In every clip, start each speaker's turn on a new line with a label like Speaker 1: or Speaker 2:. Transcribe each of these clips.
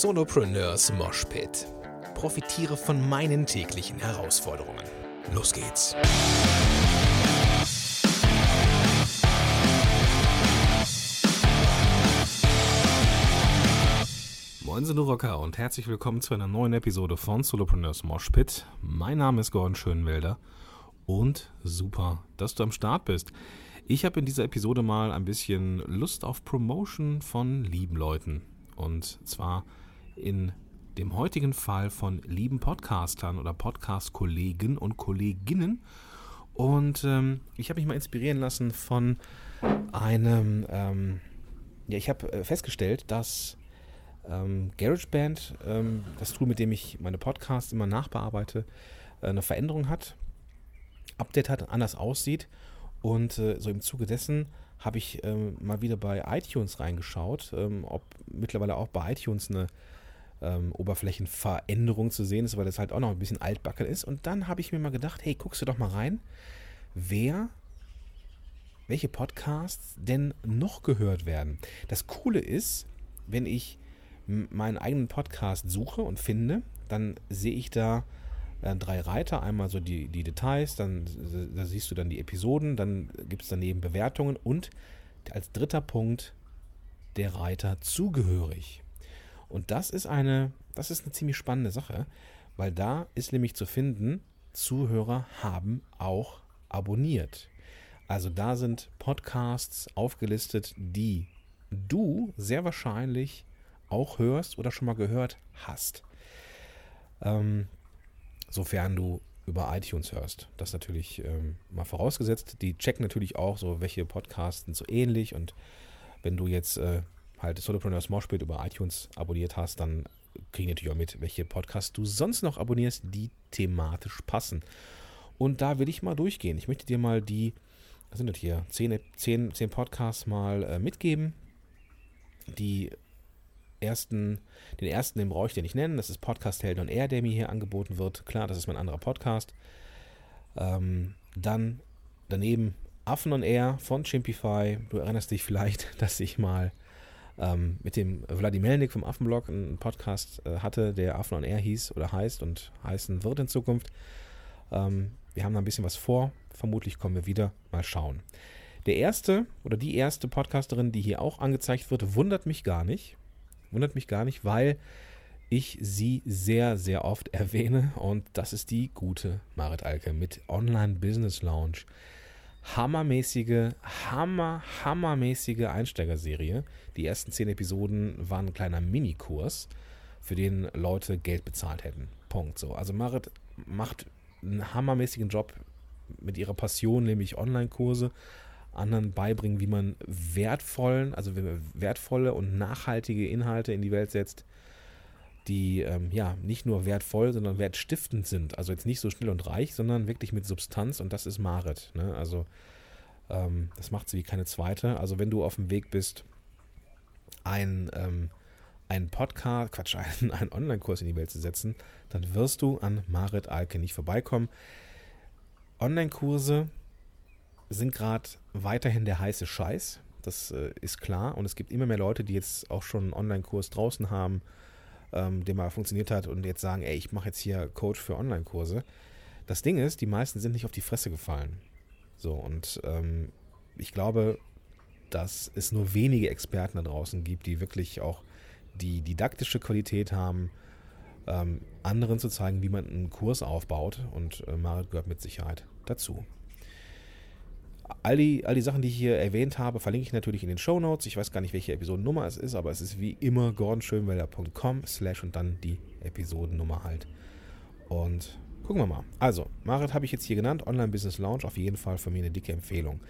Speaker 1: Solopreneurs Moshpit. Profitiere von meinen täglichen Herausforderungen. Los geht's. Moin sind Rocker und herzlich willkommen zu einer neuen Episode von Solopreneurs Moshpit. Mein Name ist Gordon Schönwelder und super, dass du am Start bist. Ich habe in dieser Episode mal ein bisschen Lust auf Promotion von lieben Leuten. Und zwar in dem heutigen Fall von lieben Podcastern oder Podcast-Kollegen und Kolleginnen. Und ähm, ich habe mich mal inspirieren lassen von einem, ähm, ja, ich habe äh, festgestellt, dass ähm, GarageBand, ähm, das Tool, mit dem ich meine Podcasts immer nachbearbeite, äh, eine Veränderung hat, Update hat, anders aussieht. Und äh, so im Zuge dessen habe ich ähm, mal wieder bei iTunes reingeschaut, ähm, ob mittlerweile auch bei iTunes eine ähm, Oberflächenveränderung zu sehen ist, weil das halt auch noch ein bisschen altbacken ist. Und dann habe ich mir mal gedacht, hey, guckst du doch mal rein, wer, welche Podcasts denn noch gehört werden. Das Coole ist, wenn ich meinen eigenen Podcast suche und finde, dann sehe ich da äh, drei Reiter. Einmal so die, die Details, dann da siehst du dann die Episoden, dann gibt es daneben Bewertungen und als dritter Punkt der Reiter zugehörig. Und das ist eine, das ist eine ziemlich spannende Sache, weil da ist nämlich zu finden, Zuhörer haben auch abonniert. Also da sind Podcasts aufgelistet, die du sehr wahrscheinlich auch hörst oder schon mal gehört hast. Ähm, sofern du über iTunes hörst. Das natürlich ähm, mal vorausgesetzt. Die checken natürlich auch so, welche Podcasts sind so ähnlich und wenn du jetzt äh, halt Solopreneurs Moshpit über iTunes abonniert hast, dann kriegen natürlich auch mit, welche Podcasts du sonst noch abonnierst, die thematisch passen. Und da will ich mal durchgehen. Ich möchte dir mal die, was sind das hier, 10, 10, 10 Podcasts mal äh, mitgeben, die ersten, den ersten, den brauche ich dir nicht nennen. Das ist Podcast Held on Air, der mir hier angeboten wird. Klar, das ist mein anderer Podcast. Ähm, dann daneben Affen on Air von Chimpify. Du erinnerst dich vielleicht, dass ich mal ähm, mit dem Wladimelnik vom Affenblog einen Podcast äh, hatte, der Affen on Air hieß oder heißt und heißen wird in Zukunft. Ähm, wir haben da ein bisschen was vor. Vermutlich kommen wir wieder. Mal schauen. Der erste oder die erste Podcasterin, die hier auch angezeigt wird, wundert mich gar nicht. Wundert mich gar nicht, weil ich sie sehr, sehr oft erwähne und das ist die gute Marit Alke mit Online Business Lounge. Hammermäßige, hammer, hammermäßige Einsteigerserie. Die ersten zehn Episoden waren ein kleiner Minikurs, für den Leute Geld bezahlt hätten. Punkt. So. Also Marit macht einen hammermäßigen Job mit ihrer Passion, nämlich Online-Kurse, anderen beibringen, wie man wertvollen, also wertvolle und nachhaltige Inhalte in die Welt setzt, die ähm, ja nicht nur wertvoll, sondern wertstiftend sind. Also jetzt nicht so schnell und reich, sondern wirklich mit Substanz und das ist Marit. Ne? Also ähm, das macht sie wie keine zweite. Also wenn du auf dem Weg bist, ein, ähm, ein Podcast, Quatsch, einen, einen Online-Kurs in die Welt zu setzen, dann wirst du an Marit Alke nicht vorbeikommen. Online-Kurse sind gerade weiterhin der heiße Scheiß. Das äh, ist klar. Und es gibt immer mehr Leute, die jetzt auch schon einen Online-Kurs draußen haben, ähm, der mal funktioniert hat und jetzt sagen, ey, ich mache jetzt hier Coach für Online-Kurse. Das Ding ist, die meisten sind nicht auf die Fresse gefallen. So, und ähm, ich glaube, dass es nur wenige Experten da draußen gibt, die wirklich auch die didaktische Qualität haben, ähm, anderen zu zeigen, wie man einen Kurs aufbaut. Und äh, Marit gehört mit Sicherheit dazu. All die, all die Sachen, die ich hier erwähnt habe, verlinke ich natürlich in den Show Notes. Ich weiß gar nicht, welche Episodennummer es ist, aber es ist wie immer gordonschönwelder.com slash und dann die Episodennummer halt. Und gucken wir mal. Also, Marit habe ich jetzt hier genannt, Online Business Launch, auf jeden Fall von mir eine dicke Empfehlung.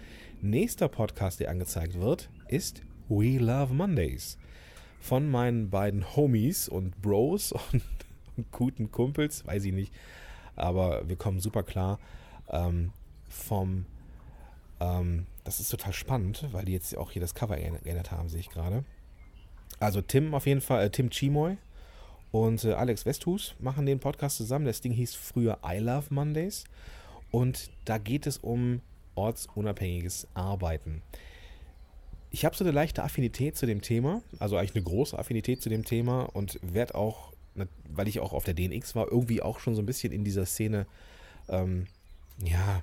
Speaker 1: Nächster Podcast, der angezeigt wird, ist We Love Mondays. Von meinen beiden Homies und Bros und, und guten Kumpels, weiß ich nicht, aber wir kommen super klar. Ähm, vom ähm, das ist total spannend, weil die jetzt auch hier das Cover geändert haben, sehe ich gerade. Also Tim auf jeden Fall, äh, Tim Chimoy und äh, Alex Westhus machen den Podcast zusammen. Das Ding hieß früher I Love Mondays. Und da geht es um ortsunabhängiges Arbeiten. ich habe so eine leichte Affinität zu dem Thema, also eigentlich eine große Affinität zu dem Thema und werde auch, weil ich auch auf der DNX war, irgendwie auch schon so ein bisschen in dieser Szene, ähm, ja,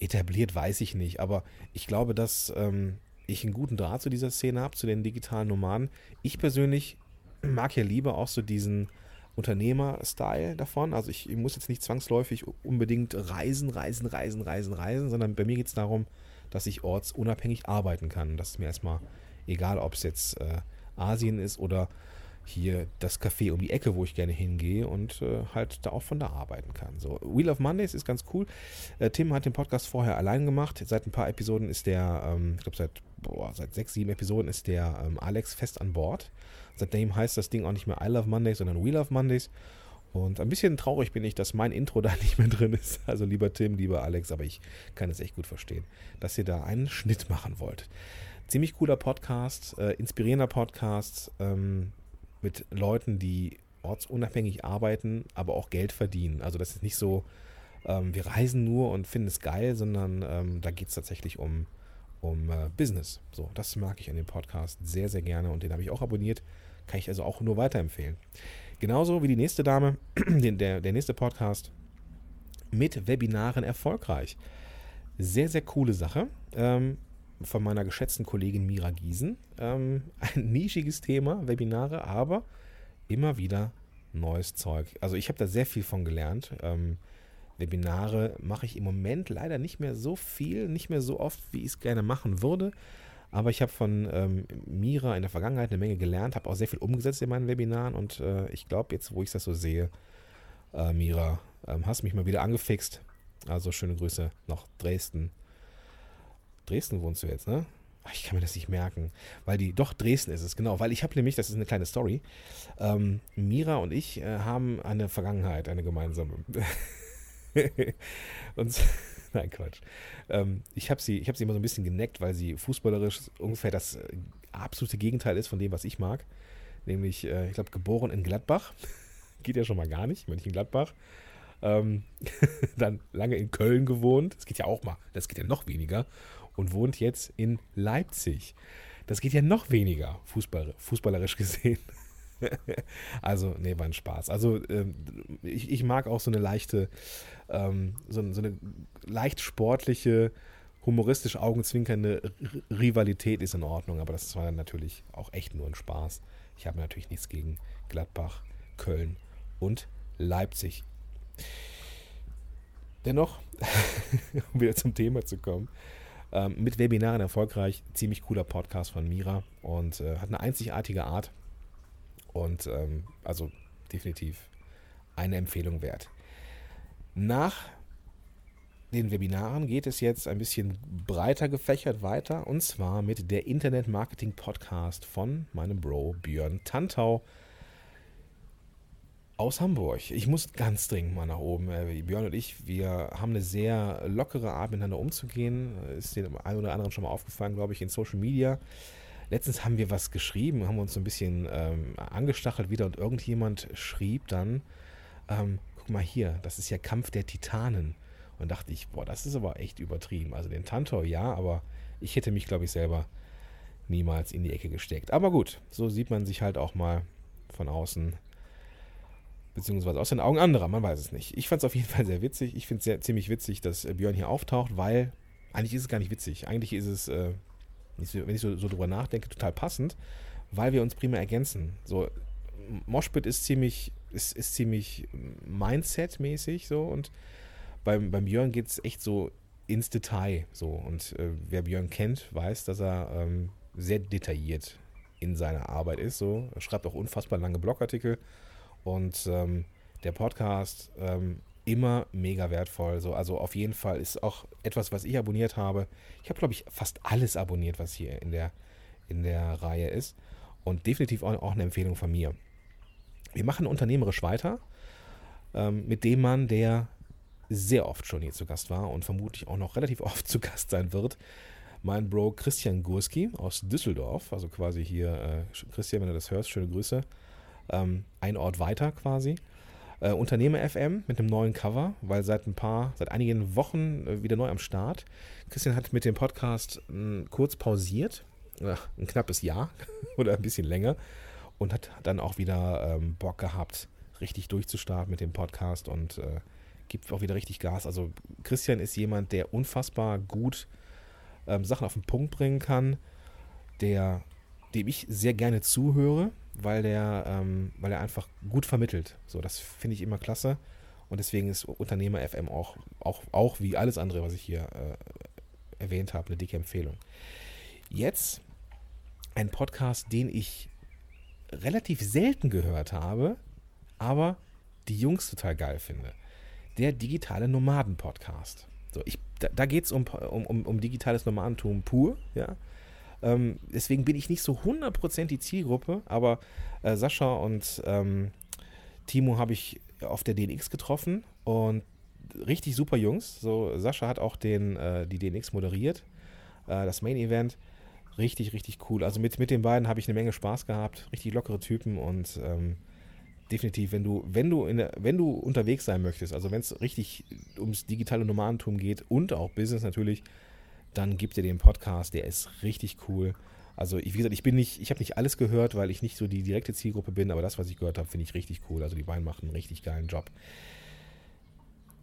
Speaker 1: etabliert, weiß ich nicht. Aber ich glaube, dass ähm, ich einen guten Draht zu dieser Szene habe, zu den digitalen Nomaden. Ich persönlich mag ja lieber auch so diesen Unternehmer-Style davon. Also ich, ich, muss jetzt nicht zwangsläufig unbedingt reisen, reisen, reisen, reisen, reisen, sondern bei mir geht es darum, dass ich ortsunabhängig arbeiten kann. Das ist mir erstmal egal, ob es jetzt äh, Asien ist oder hier das Café um die Ecke, wo ich gerne hingehe und äh, halt da auch von da arbeiten kann. So, Wheel of Mondays ist ganz cool. Äh, Tim hat den Podcast vorher allein gemacht. Seit ein paar Episoden ist der, ähm, ich glaube seit, seit sechs, sieben Episoden ist der ähm, Alex fest an Bord. Seitdem heißt das Ding auch nicht mehr I Love Mondays, sondern We Love Mondays. Und ein bisschen traurig bin ich, dass mein Intro da nicht mehr drin ist. Also lieber Tim, lieber Alex, aber ich kann es echt gut verstehen, dass ihr da einen Schnitt machen wollt. Ziemlich cooler Podcast, äh, inspirierender Podcast ähm, mit Leuten, die ortsunabhängig arbeiten, aber auch Geld verdienen. Also das ist nicht so, ähm, wir reisen nur und finden es geil, sondern ähm, da geht es tatsächlich um, um äh, Business. So, das mag ich an dem Podcast sehr, sehr gerne und den habe ich auch abonniert. Kann ich also auch nur weiterempfehlen. Genauso wie die nächste Dame, der, der nächste Podcast mit Webinaren erfolgreich. Sehr, sehr coole Sache. Ähm, von meiner geschätzten Kollegin Mira Giesen. Ähm, ein nischiges Thema, Webinare, aber immer wieder neues Zeug. Also ich habe da sehr viel von gelernt. Ähm, Webinare mache ich im Moment leider nicht mehr so viel, nicht mehr so oft, wie ich es gerne machen würde. Aber ich habe von ähm, Mira in der Vergangenheit eine Menge gelernt, habe auch sehr viel umgesetzt in meinen Webinaren und äh, ich glaube, jetzt, wo ich das so sehe, äh, Mira, ähm, hast mich mal wieder angefixt. Also schöne Grüße nach Dresden. Dresden wohnst du jetzt, ne? Ach, ich kann mir das nicht merken, weil die, doch Dresden ist es, genau, weil ich habe nämlich, das ist eine kleine Story, ähm, Mira und ich äh, haben eine Vergangenheit, eine gemeinsame. und Nein, Quatsch. Ähm, ich habe sie, hab sie immer so ein bisschen geneckt, weil sie fußballerisch ungefähr das äh, absolute Gegenteil ist von dem, was ich mag. Nämlich, äh, ich glaube, geboren in Gladbach. geht ja schon mal gar nicht, Mönchengladbach. Ähm, dann lange in Köln gewohnt. Das geht ja auch mal, das geht ja noch weniger. Und wohnt jetzt in Leipzig. Das geht ja noch weniger, Fußball, fußballerisch gesehen. also, nee, war ein Spaß. Also, ähm, ich, ich, mag auch so eine leichte, ähm, so, so, eine leicht sportliche, humoristisch augenzwinkernde Rivalität ist in Ordnung, aber das war natürlich auch echt nur ein Spaß. Ich habe natürlich nichts gegen Gladbach, Köln und Leipzig. Dennoch, um wieder zum Thema zu kommen, ähm, mit Webinaren erfolgreich, ziemlich cooler Podcast von Mira und äh, hat eine einzigartige Art und ähm, also definitiv eine Empfehlung wert. Nach den Webinaren geht es jetzt ein bisschen breiter gefächert weiter und zwar mit der Internet Marketing Podcast von meinem Bro Björn Tantau aus Hamburg. Ich muss ganz dringend mal nach oben. Äh, Björn und ich, wir haben eine sehr lockere Art miteinander umzugehen. Ist dem einen oder anderen schon mal aufgefallen, glaube ich, in Social Media. Letztens haben wir was geschrieben, haben uns so ein bisschen ähm, angestachelt wieder und irgendjemand schrieb dann, ähm, guck mal hier, das ist ja Kampf der Titanen. Und dachte ich, boah, das ist aber echt übertrieben. Also den Tantor ja, aber ich hätte mich, glaube ich, selber niemals in die Ecke gesteckt. Aber gut, so sieht man sich halt auch mal von außen, beziehungsweise aus den Augen anderer, man weiß es nicht. Ich fand es auf jeden Fall sehr witzig. Ich finde es ziemlich witzig, dass Björn hier auftaucht, weil eigentlich ist es gar nicht witzig. Eigentlich ist es äh, wenn ich so, so drüber nachdenke, total passend, weil wir uns prima ergänzen. So, Moshpit ist ziemlich, ist, ist ziemlich Mindset-mäßig so und beim, beim Björn geht es echt so ins Detail so. Und äh, wer Björn kennt, weiß, dass er ähm, sehr detailliert in seiner Arbeit ist. So. Er schreibt auch unfassbar lange Blogartikel und ähm, der Podcast ähm, immer mega wertvoll. So, also auf jeden Fall ist auch etwas, was ich abonniert habe. Ich habe, glaube ich, fast alles abonniert, was hier in der, in der Reihe ist. Und definitiv auch, auch eine Empfehlung von mir. Wir machen unternehmerisch weiter ähm, mit dem Mann, der sehr oft schon hier zu Gast war und vermutlich auch noch relativ oft zu Gast sein wird. Mein Bro Christian Gurski aus Düsseldorf, also quasi hier, äh, Christian, wenn du das hörst, schöne Grüße. Ähm, ein Ort weiter quasi. Äh, Unternehmer FM mit einem neuen Cover, weil seit ein paar, seit einigen Wochen äh, wieder neu am Start. Christian hat mit dem Podcast äh, kurz pausiert, äh, ein knappes Jahr oder ein bisschen länger und hat dann auch wieder ähm, Bock gehabt, richtig durchzustarten mit dem Podcast und äh, gibt auch wieder richtig Gas. Also Christian ist jemand, der unfassbar gut ähm, Sachen auf den Punkt bringen kann, der, dem ich sehr gerne zuhöre, weil der, ähm, weil er einfach gut vermittelt. So, das finde ich immer klasse. Und deswegen ist Unternehmer FM auch, auch, auch wie alles andere, was ich hier äh, erwähnt habe, eine dicke Empfehlung. Jetzt ein Podcast, den ich relativ selten gehört habe, aber die Jungs total geil finde. Der digitale Nomaden-Podcast. So, ich, da, da geht es um, um, um, um, digitales Nomadentum pur, ja. Ähm, deswegen bin ich nicht so 100% die Zielgruppe, aber äh, Sascha und ähm, Timo habe ich auf der DNX getroffen und richtig super Jungs. So, Sascha hat auch den, äh, die DNX moderiert, äh, das Main Event. Richtig, richtig cool. Also mit, mit den beiden habe ich eine Menge Spaß gehabt. Richtig lockere Typen und ähm, definitiv, wenn du, wenn du in wenn du unterwegs sein möchtest, also wenn es richtig ums digitale Nomadentum geht und auch Business natürlich, dann gib dir den Podcast, der ist richtig cool. Also ich, wie gesagt, ich bin nicht, ich habe nicht alles gehört, weil ich nicht so die direkte Zielgruppe bin, aber das, was ich gehört habe, finde ich richtig cool. Also die beiden machen einen richtig geilen Job.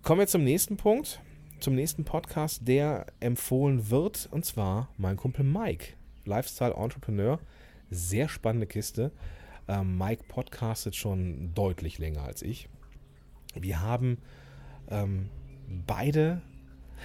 Speaker 1: Kommen wir zum nächsten Punkt, zum nächsten Podcast, der empfohlen wird, und zwar mein Kumpel Mike, Lifestyle Entrepreneur. Sehr spannende Kiste. Ähm, Mike podcastet schon deutlich länger als ich. Wir haben ähm, beide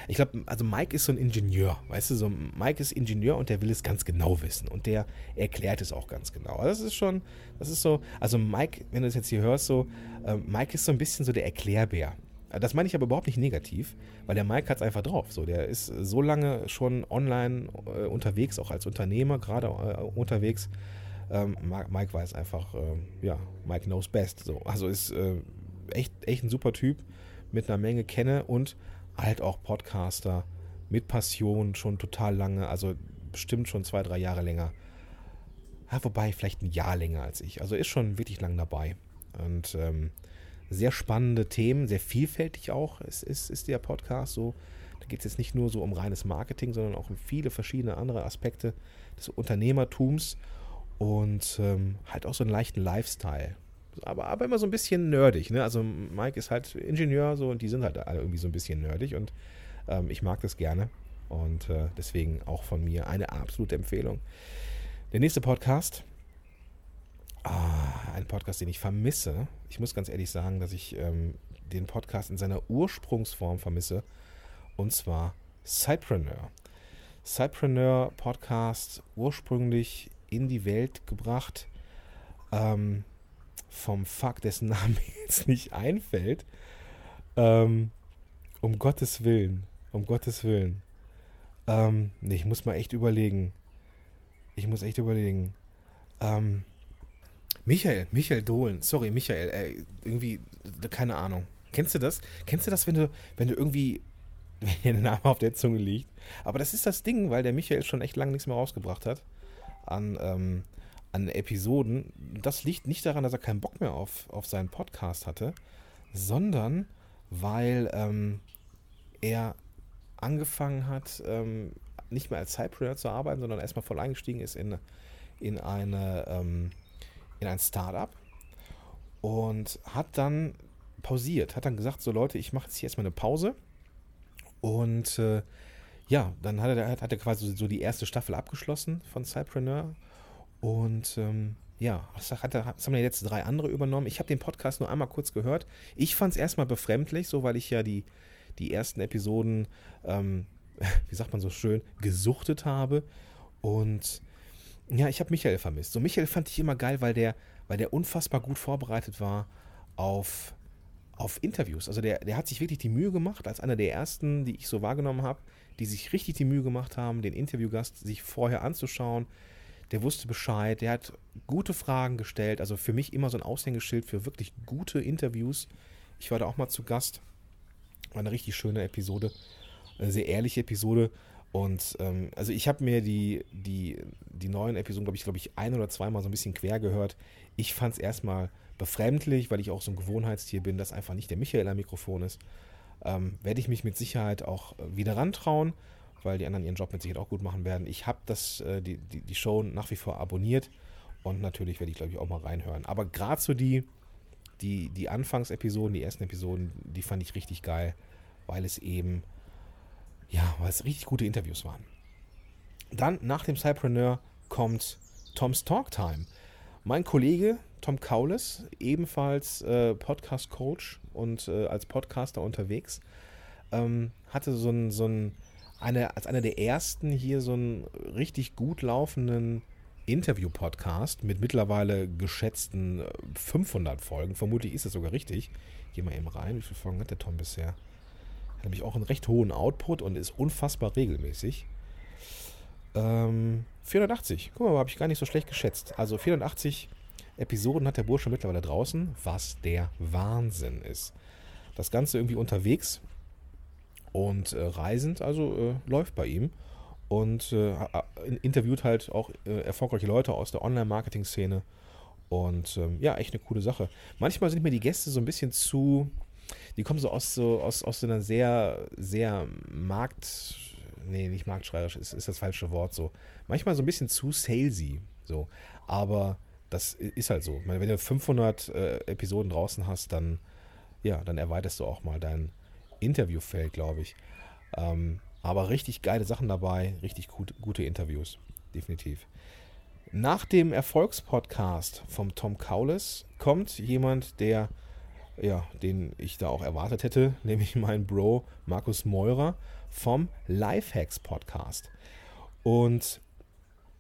Speaker 1: ich glaube, also Mike ist so ein Ingenieur, weißt du, so Mike ist Ingenieur und der will es ganz genau wissen und der erklärt es auch ganz genau. Also das ist schon, das ist so, also Mike, wenn du das jetzt hier hörst, so, äh, Mike ist so ein bisschen so der Erklärbär. Das meine ich aber überhaupt nicht negativ, weil der Mike hat es einfach drauf. So, der ist so lange schon online äh, unterwegs, auch als Unternehmer gerade äh, unterwegs. Ähm, Mike weiß einfach, äh, ja, Mike knows best. So, also ist äh, echt, echt ein super Typ mit einer Menge Kenne und halt auch Podcaster mit Passion schon total lange, also bestimmt schon zwei, drei Jahre länger. Ja, wobei vielleicht ein Jahr länger als ich. Also ist schon wirklich lang dabei. Und ähm, sehr spannende Themen, sehr vielfältig auch ist, ist, ist der Podcast so. Da geht es jetzt nicht nur so um reines Marketing, sondern auch um viele verschiedene andere Aspekte des Unternehmertums und ähm, halt auch so einen leichten Lifestyle aber, aber immer so ein bisschen nerdig. Ne? Also Mike ist halt Ingenieur so und die sind halt alle irgendwie so ein bisschen nerdig und ähm, ich mag das gerne. Und äh, deswegen auch von mir eine absolute Empfehlung. Der nächste Podcast, ah, ein Podcast, den ich vermisse. Ich muss ganz ehrlich sagen, dass ich ähm, den Podcast in seiner Ursprungsform vermisse. Und zwar Cypreneur. Cypreneur Podcast ursprünglich in die Welt gebracht. Ähm, vom Fuck, dessen Name jetzt nicht einfällt. Ähm, um Gottes Willen. Um Gottes Willen. Ähm, nee, ich muss mal echt überlegen. Ich muss echt überlegen. Ähm, Michael, Michael Dohlen, sorry, Michael, äh, irgendwie, keine Ahnung. Kennst du das? Kennst du das, wenn du, wenn du irgendwie, wenn dir der Name auf der Zunge liegt? Aber das ist das Ding, weil der Michael schon echt lange nichts mehr rausgebracht hat an, ähm, an Episoden. Das liegt nicht daran, dass er keinen Bock mehr auf, auf seinen Podcast hatte, sondern weil ähm, er angefangen hat, ähm, nicht mehr als Cypreneur zu arbeiten, sondern erstmal voll eingestiegen ist in, in, eine, ähm, in ein Startup und hat dann pausiert, hat dann gesagt, so Leute, ich mache jetzt hier erstmal eine Pause und äh, ja, dann hat er, hat er quasi so die erste Staffel abgeschlossen von Cypreneur und ähm, ja, das, haben ja jetzt drei andere übernommen. Ich habe den Podcast nur einmal kurz gehört. Ich fand es erstmal befremdlich, so weil ich ja die, die ersten Episoden, ähm, wie sagt man so schön, gesuchtet habe. Und ja, ich habe Michael vermisst. So Michael fand ich immer geil, weil der, weil der unfassbar gut vorbereitet war auf, auf Interviews. Also der, der hat sich wirklich die Mühe gemacht, als einer der ersten, die ich so wahrgenommen habe, die sich richtig die Mühe gemacht haben, den Interviewgast sich vorher anzuschauen, der wusste Bescheid, der hat gute Fragen gestellt. Also für mich immer so ein Aushängeschild für wirklich gute Interviews. Ich war da auch mal zu Gast. War eine richtig schöne Episode, eine sehr ehrliche Episode. Und ähm, also ich habe mir die, die, die neuen Episoden, glaube ich, glaube ich, ein oder zweimal so ein bisschen quer gehört. Ich fand es erstmal befremdlich, weil ich auch so ein Gewohnheitstier bin, dass einfach nicht der Michael am Mikrofon ist. Ähm, Werde ich mich mit Sicherheit auch wieder rantrauen weil die anderen ihren Job mit Sicherheit auch gut machen werden. Ich habe äh, die, die, die Show nach wie vor abonniert und natürlich werde ich, glaube ich, auch mal reinhören. Aber gerade so die, die, die Anfangsepisoden, die ersten Episoden, die fand ich richtig geil, weil es eben, ja, weil es richtig gute Interviews waren. Dann nach dem Cypreneur kommt Tom's Talk Time. Mein Kollege Tom Kaules, ebenfalls äh, Podcast-Coach und äh, als Podcaster unterwegs, ähm, hatte so ein, so ein eine, als einer der ersten hier so einen richtig gut laufenden Interview-Podcast mit mittlerweile geschätzten 500 äh, Folgen. Vermutlich ist das sogar richtig. Geh mal eben rein. Wie viele Folgen hat der Tom bisher? Hat nämlich auch einen recht hohen Output und ist unfassbar regelmäßig. Ähm, 480. Guck mal, habe ich gar nicht so schlecht geschätzt. Also 480 Episoden hat der Bursche mittlerweile draußen, was der Wahnsinn ist. Das Ganze irgendwie unterwegs und äh, reisend, also äh, läuft bei ihm. Und äh, interviewt halt auch äh, erfolgreiche Leute aus der Online-Marketing-Szene. Und ähm, ja, echt eine coole Sache. Manchmal sind mir die Gäste so ein bisschen zu, die kommen so aus so aus, aus so einer sehr, sehr Markt, nee, nicht marktschreierisch, ist, ist das falsche Wort so. Manchmal so ein bisschen zu salesy, so. Aber das ist halt so. Meine, wenn du 500 äh, Episoden draußen hast, dann, ja, dann erweiterst du auch mal dein Interviewfeld, glaube ich. Ähm, aber richtig geile Sachen dabei, richtig gut, gute Interviews, definitiv. Nach dem Erfolgspodcast vom Tom Kaules kommt jemand, der, ja, den ich da auch erwartet hätte, nämlich mein Bro Markus Meurer vom Lifehacks Podcast. Und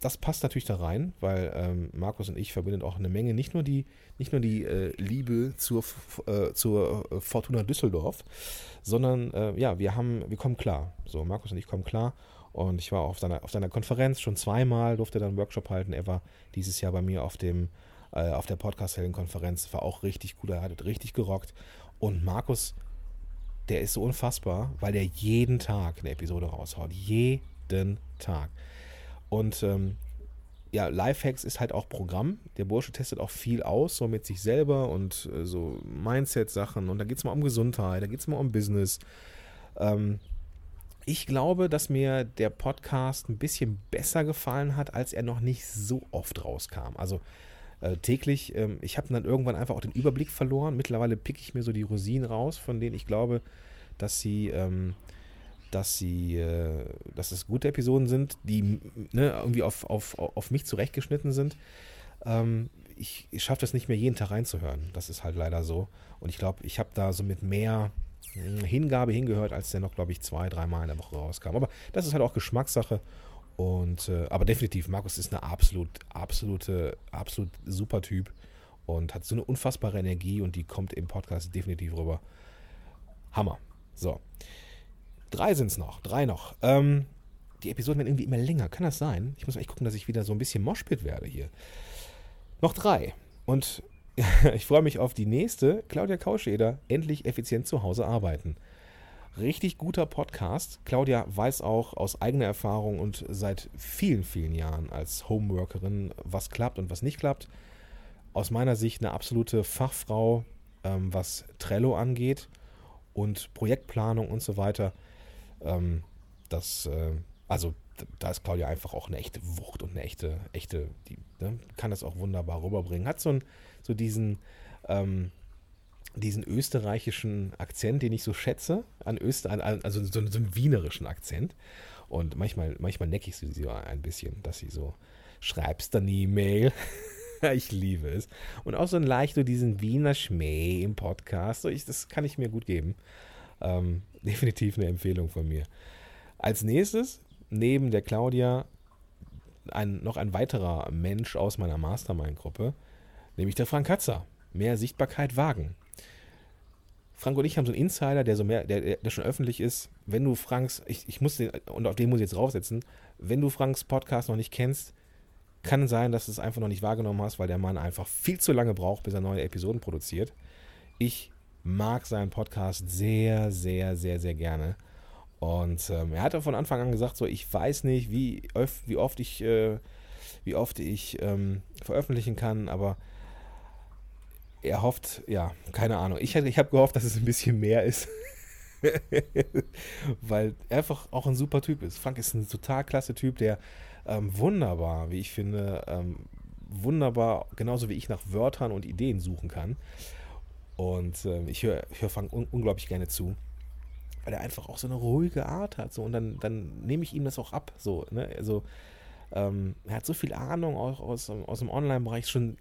Speaker 1: das passt natürlich da rein, weil ähm, Markus und ich verbinden auch eine Menge, nicht nur die, nicht nur die äh, Liebe zur, äh, zur äh, Fortuna Düsseldorf, sondern äh, ja, wir haben, wir kommen klar. So, Markus und ich kommen klar. Und ich war auf seiner, auf seiner Konferenz schon zweimal, durfte dann einen Workshop halten. Er war dieses Jahr bei mir auf dem, äh, auf der Podcast-Helden-Konferenz, war auch richtig gut, er hat richtig gerockt. Und Markus, der ist so unfassbar, weil der jeden Tag eine Episode raushaut. Jeden Tag. Und ähm, ja, Lifehacks ist halt auch Programm. Der Bursche testet auch viel aus, so mit sich selber und äh, so Mindset-Sachen. Und da geht es mal um Gesundheit, da geht es mal um Business. Ähm, ich glaube, dass mir der Podcast ein bisschen besser gefallen hat, als er noch nicht so oft rauskam. Also äh, täglich, ähm, ich habe dann irgendwann einfach auch den Überblick verloren. Mittlerweile picke ich mir so die Rosinen raus, von denen ich glaube, dass sie ähm, dass sie, äh, dass es gute Episoden sind, die ne, irgendwie auf, auf, auf mich zurechtgeschnitten sind. Ähm, ich, ich schaffe das nicht mehr jeden Tag reinzuhören. Das ist halt leider so. Und ich glaube, ich habe da so mit mehr hm, Hingabe hingehört, als der noch, glaube ich, zwei, dreimal in der Woche rauskam. Aber das ist halt auch Geschmackssache. Und äh, aber definitiv, Markus ist eine absolut, absolute, absolut super Typ und hat so eine unfassbare Energie und die kommt im Podcast definitiv rüber. Hammer. So. Drei sind es noch, drei noch. Ähm, die Episoden werden irgendwie immer länger. Kann das sein? Ich muss echt gucken, dass ich wieder so ein bisschen Moshpit werde hier. Noch drei. Und ich freue mich auf die nächste. Claudia Kauscheder, endlich effizient zu Hause arbeiten. Richtig guter Podcast. Claudia weiß auch aus eigener Erfahrung und seit vielen, vielen Jahren als Homeworkerin, was klappt und was nicht klappt. Aus meiner Sicht eine absolute Fachfrau, ähm, was Trello angeht und Projektplanung und so weiter. Ähm, das, äh, also da ist Claudia einfach auch eine echte Wucht und eine echte, echte, die ne, kann das auch wunderbar rüberbringen. Hat so, ein, so diesen, ähm, diesen österreichischen Akzent, den ich so schätze, an Öster, an, also so, so, einen wienerischen Akzent. Und manchmal, manchmal necke ich sie so ein bisschen, dass sie so, schreibst dann eine E-Mail. ich liebe es. Und auch so ein leicht so diesen Wiener Schmäh im Podcast. So ich, das kann ich mir gut geben. Ähm, definitiv eine Empfehlung von mir. Als nächstes, neben der Claudia, ein, noch ein weiterer Mensch aus meiner Mastermind-Gruppe, nämlich der Frank Katzer. Mehr Sichtbarkeit wagen. Frank und ich haben so einen Insider, der so mehr, der, der schon öffentlich ist. Wenn du Franks, ich, ich muss den, und auf den muss ich jetzt draufsetzen, wenn du Franks Podcast noch nicht kennst, kann sein, dass du es einfach noch nicht wahrgenommen hast, weil der Mann einfach viel zu lange braucht, bis er neue Episoden produziert. Ich mag seinen Podcast sehr, sehr, sehr, sehr gerne. Und ähm, er hat von Anfang an gesagt, so ich weiß nicht, wie, wie oft ich, äh, wie oft ich ähm, veröffentlichen kann, aber er hofft, ja, keine Ahnung. Ich, ich habe gehofft, dass es ein bisschen mehr ist. Weil er einfach auch ein super Typ ist. Frank ist ein total klasse Typ, der ähm, wunderbar, wie ich finde, ähm, wunderbar, genauso wie ich nach Wörtern und Ideen suchen kann. Und ähm, ich höre hör Frank un unglaublich gerne zu, weil er einfach auch so eine ruhige Art hat. So, und dann, dann nehme ich ihm das auch ab. So, ne? Also, ähm, er hat so viel Ahnung auch aus, aus dem Online-Bereich, schon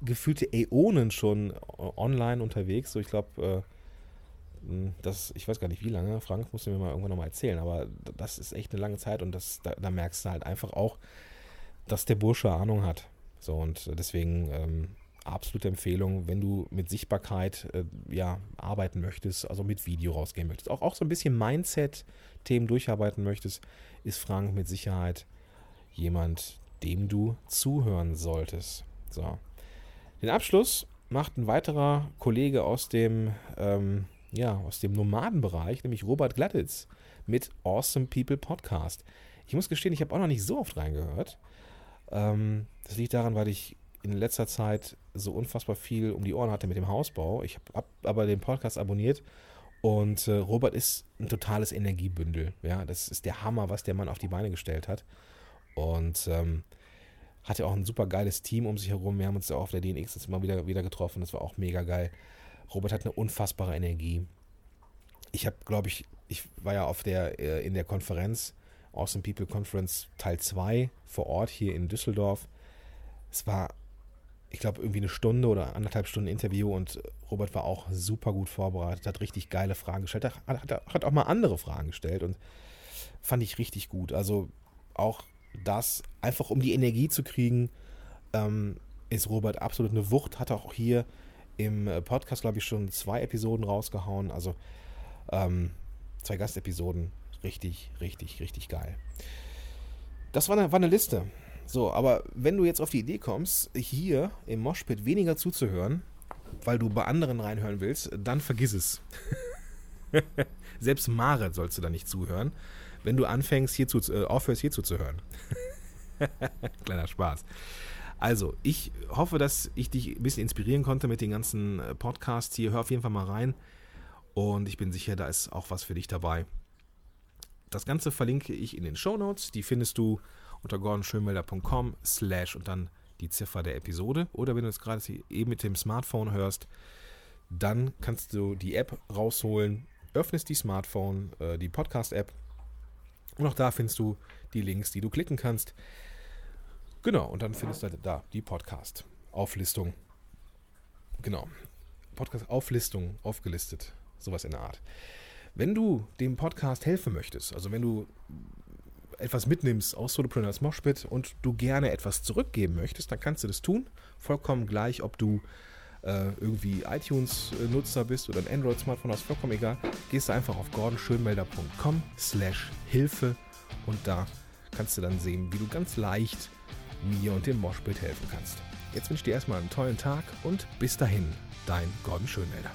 Speaker 1: gefühlte Äonen schon äh, online unterwegs. So, ich glaube, äh, hm, das, ich weiß gar nicht wie lange, Frank musst du mir mal irgendwann nochmal erzählen, aber das ist echt eine lange Zeit und das, da, da, merkst du halt einfach auch, dass der Bursche Ahnung hat. So, und deswegen ähm, absolute Empfehlung, wenn du mit Sichtbarkeit äh, ja, arbeiten möchtest, also mit Video rausgehen möchtest, auch, auch so ein bisschen Mindset-Themen durcharbeiten möchtest, ist Frank mit Sicherheit jemand, dem du zuhören solltest. So. Den Abschluss macht ein weiterer Kollege aus dem, ähm, ja, aus dem Nomadenbereich, nämlich Robert Glattitz mit Awesome People Podcast. Ich muss gestehen, ich habe auch noch nicht so oft reingehört. Ähm, das liegt daran, weil ich in letzter Zeit so unfassbar viel um die Ohren hatte mit dem Hausbau. Ich habe aber den Podcast abonniert und äh, Robert ist ein totales Energiebündel. Ja, das ist der Hammer, was der Mann auf die Beine gestellt hat. Und ähm, hatte auch ein super geiles Team um sich herum. Wir haben uns ja auch auf der DNX jetzt mal wieder, wieder getroffen. Das war auch mega geil. Robert hat eine unfassbare Energie. Ich habe, glaube ich, ich war ja auf der, äh, in der Konferenz, Awesome People Conference Teil 2 vor Ort hier in Düsseldorf. Es war, ich glaube, irgendwie eine Stunde oder anderthalb Stunden Interview und Robert war auch super gut vorbereitet, hat richtig geile Fragen gestellt, hat, hat, hat auch mal andere Fragen gestellt und fand ich richtig gut. Also auch das, einfach um die Energie zu kriegen, ähm, ist Robert absolut eine Wucht. Hat auch hier im Podcast, glaube ich, schon zwei Episoden rausgehauen. Also ähm, zwei Gastepisoden. Richtig, richtig, richtig geil. Das war eine, war eine Liste. So, aber wenn du jetzt auf die Idee kommst, hier im Moshpit weniger zuzuhören, weil du bei anderen reinhören willst, dann vergiss es. Selbst Mare sollst du da nicht zuhören, wenn du anfängst, hier zu, äh, aufhörst, hier zuzuhören. Kleiner Spaß. Also, ich hoffe, dass ich dich ein bisschen inspirieren konnte mit den ganzen äh, Podcasts hier. Hör auf jeden Fall mal rein. Und ich bin sicher, da ist auch was für dich dabei. Das Ganze verlinke ich in den Show Notes. Die findest du unter gordonschönmelder.com slash und dann die Ziffer der Episode. Oder wenn du es gerade eben mit dem Smartphone hörst, dann kannst du die App rausholen, öffnest die Smartphone, äh, die Podcast-App und auch da findest du die Links, die du klicken kannst. Genau, und dann findest du da die Podcast-Auflistung. Genau. Podcast-Auflistung aufgelistet. Sowas in der Art. Wenn du dem Podcast helfen möchtest, also wenn du etwas mitnimmst aus Solopreneurs Moshpit und du gerne etwas zurückgeben möchtest, dann kannst du das tun. Vollkommen gleich, ob du äh, irgendwie iTunes-Nutzer bist oder ein Android-Smartphone hast, vollkommen egal. Gehst du einfach auf gordonschönmelder.com slash Hilfe und da kannst du dann sehen, wie du ganz leicht mir und dem Moshpit helfen kannst. Jetzt wünsche ich dir erstmal einen tollen Tag und bis dahin, dein Gordon Schönmelder.